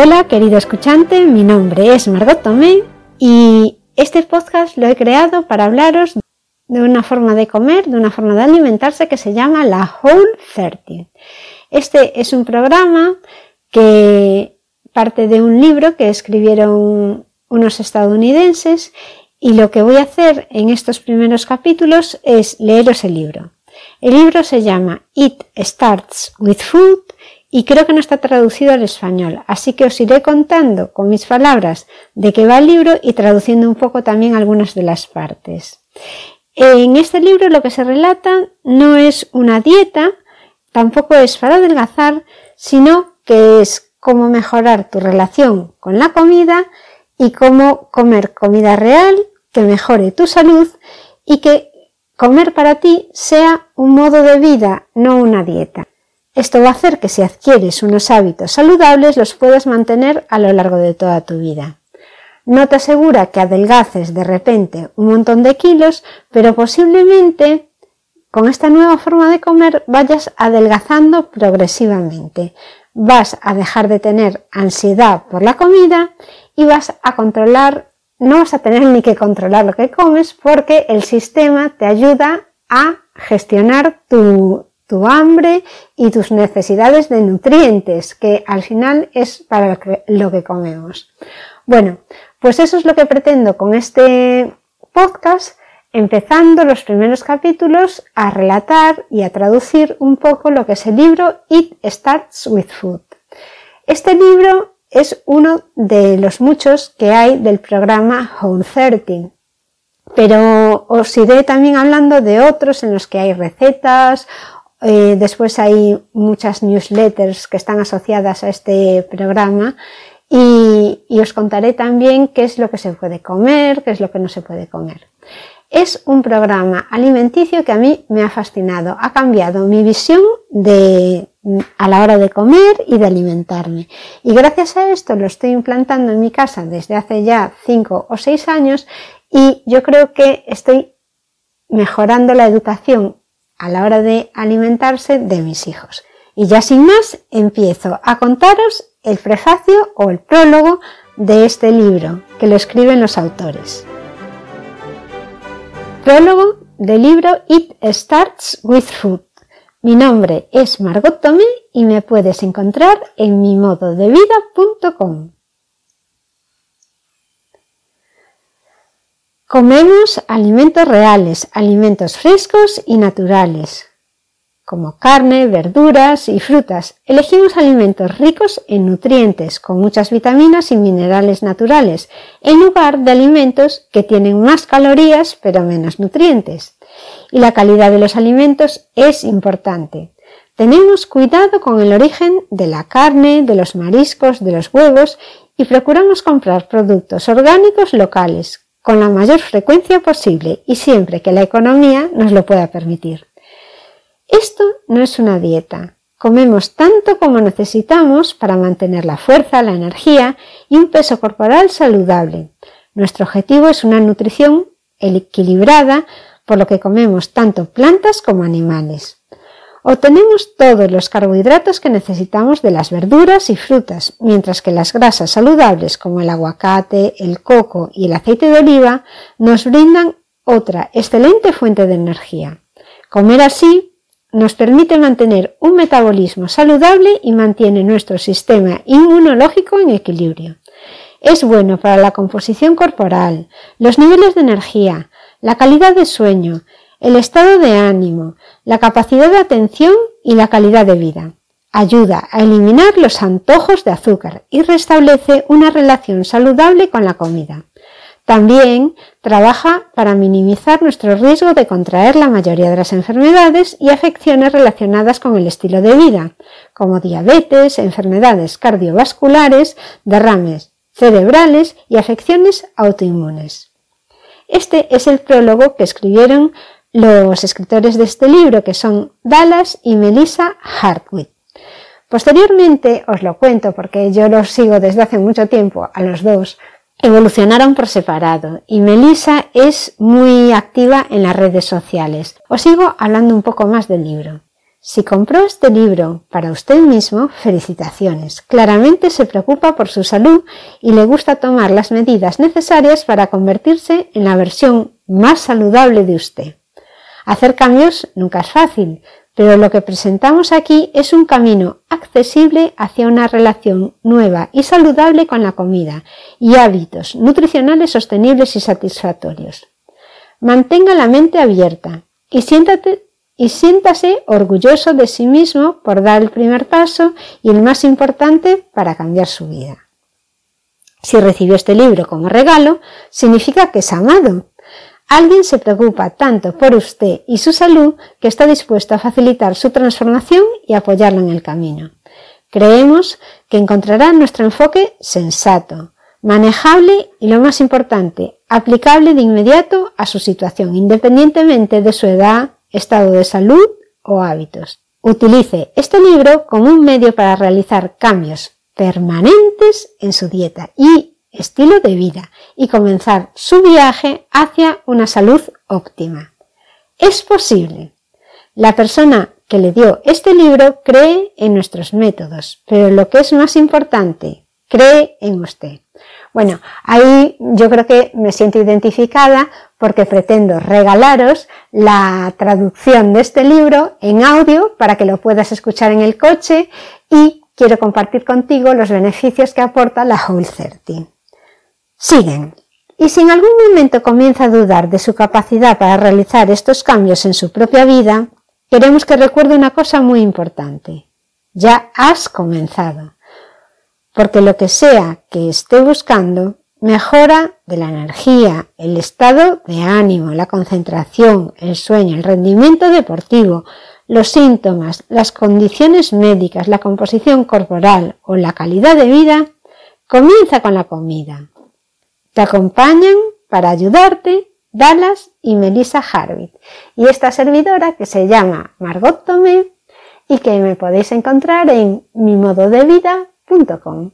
Hola querido escuchante, mi nombre es Margot Tomé y este podcast lo he creado para hablaros de una forma de comer, de una forma de alimentarse que se llama la Whole 30. Este es un programa que parte de un libro que escribieron unos estadounidenses y lo que voy a hacer en estos primeros capítulos es leeros el libro. El libro se llama It Starts with Food y creo que no está traducido al español, así que os iré contando con mis palabras de qué va el libro y traduciendo un poco también algunas de las partes. En este libro lo que se relata no es una dieta, tampoco es para adelgazar, sino que es cómo mejorar tu relación con la comida y cómo comer comida real que mejore tu salud y que comer para ti sea un modo de vida, no una dieta. Esto va a hacer que si adquieres unos hábitos saludables los puedas mantener a lo largo de toda tu vida. No te asegura que adelgaces de repente un montón de kilos, pero posiblemente con esta nueva forma de comer vayas adelgazando progresivamente. Vas a dejar de tener ansiedad por la comida y vas a controlar, no vas a tener ni que controlar lo que comes porque el sistema te ayuda a gestionar tu, tu hambre y tus necesidades de nutrientes, que al final es para lo que, comemos. Bueno, pues eso es lo que pretendo con este podcast, empezando los primeros capítulos a relatar y a traducir un poco lo que es el libro It Starts with Food. Este libro es uno de los muchos que hay del programa Home 13, pero os iré también hablando de otros en los que hay recetas eh, después hay muchas newsletters que están asociadas a este programa y, os contaré también qué es lo que se puede comer, qué es lo que no se puede comer. Es un programa alimenticio que a mí me ha fascinado, ha cambiado mi visión de, a la hora de comer y de alimentarme. Y gracias a esto lo estoy implantando en mi casa desde hace ya 5 o 6 años y yo creo que estoy mejorando la educación a la hora de alimentarse de mis hijos. Y ya sin más, empiezo a contaros el prefacio o el prólogo de este libro, que lo escriben los autores. Prólogo del libro It Starts with Food. Mi nombre es Margot Tomé y me puedes encontrar en mi modo de vida.com. Comemos alimentos reales, alimentos frescos y naturales, como carne, verduras y frutas. Elegimos alimentos ricos en nutrientes, con muchas vitaminas y minerales naturales, en lugar de alimentos que tienen más calorías pero menos nutrientes. Y la calidad de los alimentos es importante. Tenemos cuidado con el origen de la carne, de los mariscos, de los huevos y procuramos comprar productos orgánicos locales, con la mayor frecuencia posible y siempre que la economía nos lo pueda permitir. Esto no es una dieta. Comemos tanto como necesitamos para mantener la fuerza, la energía y un peso corporal saludable. Nuestro objetivo es una nutrición equilibrada, por lo que comemos tanto plantas como animales. Obtenemos todos los carbohidratos que necesitamos de las verduras y frutas, mientras que las grasas saludables como el aguacate, el coco y el aceite de oliva nos brindan otra excelente fuente de energía. Comer así nos permite mantener un metabolismo saludable y mantiene nuestro sistema inmunológico en equilibrio. Es bueno para la composición corporal, los niveles de energía, la calidad de sueño, el estado de ánimo, la capacidad de atención y la calidad de vida. Ayuda a eliminar los antojos de azúcar y restablece una relación saludable con la comida. También trabaja para minimizar nuestro riesgo de contraer la mayoría de las enfermedades y afecciones relacionadas con el estilo de vida, como diabetes, enfermedades cardiovasculares, derrames cerebrales y afecciones autoinmunes. Este es el prólogo que escribieron los escritores de este libro, que son Dallas y Melissa Hartwig. Posteriormente os lo cuento porque yo los sigo desde hace mucho tiempo a los dos. Evolucionaron por separado y Melissa es muy activa en las redes sociales. Os sigo hablando un poco más del libro. Si compró este libro para usted mismo, felicitaciones. Claramente se preocupa por su salud y le gusta tomar las medidas necesarias para convertirse en la versión más saludable de usted. Hacer cambios nunca es fácil, pero lo que presentamos aquí es un camino accesible hacia una relación nueva y saludable con la comida y hábitos nutricionales sostenibles y satisfactorios. Mantenga la mente abierta y, y siéntase orgulloso de sí mismo por dar el primer paso y el más importante para cambiar su vida. Si recibió este libro como regalo, significa que es amado Alguien se preocupa tanto por usted y su salud que está dispuesto a facilitar su transformación y apoyarlo en el camino. Creemos que encontrará nuestro enfoque sensato, manejable y lo más importante, aplicable de inmediato a su situación, independientemente de su edad, estado de salud o hábitos. Utilice este libro como un medio para realizar cambios permanentes en su dieta y estilo de vida y comenzar su viaje hacia una salud óptima. Es posible. La persona que le dio este libro cree en nuestros métodos, pero lo que es más importante, cree en usted. Bueno, ahí yo creo que me siento identificada porque pretendo regalaros la traducción de este libro en audio para que lo puedas escuchar en el coche y quiero compartir contigo los beneficios que aporta la Whole 30 siguen. Y si en algún momento comienza a dudar de su capacidad para realizar estos cambios en su propia vida, queremos que recuerde una cosa muy importante. Ya has comenzado. Porque lo que sea que esté buscando mejora de la energía, el estado de ánimo, la concentración, el sueño, el rendimiento deportivo, los síntomas, las condiciones médicas, la composición corporal o la calidad de vida, comienza con la comida. Te acompañan para ayudarte Dallas y Melissa Harvit y esta servidora que se llama Margot Tomé y que me podéis encontrar en mimododevida.com.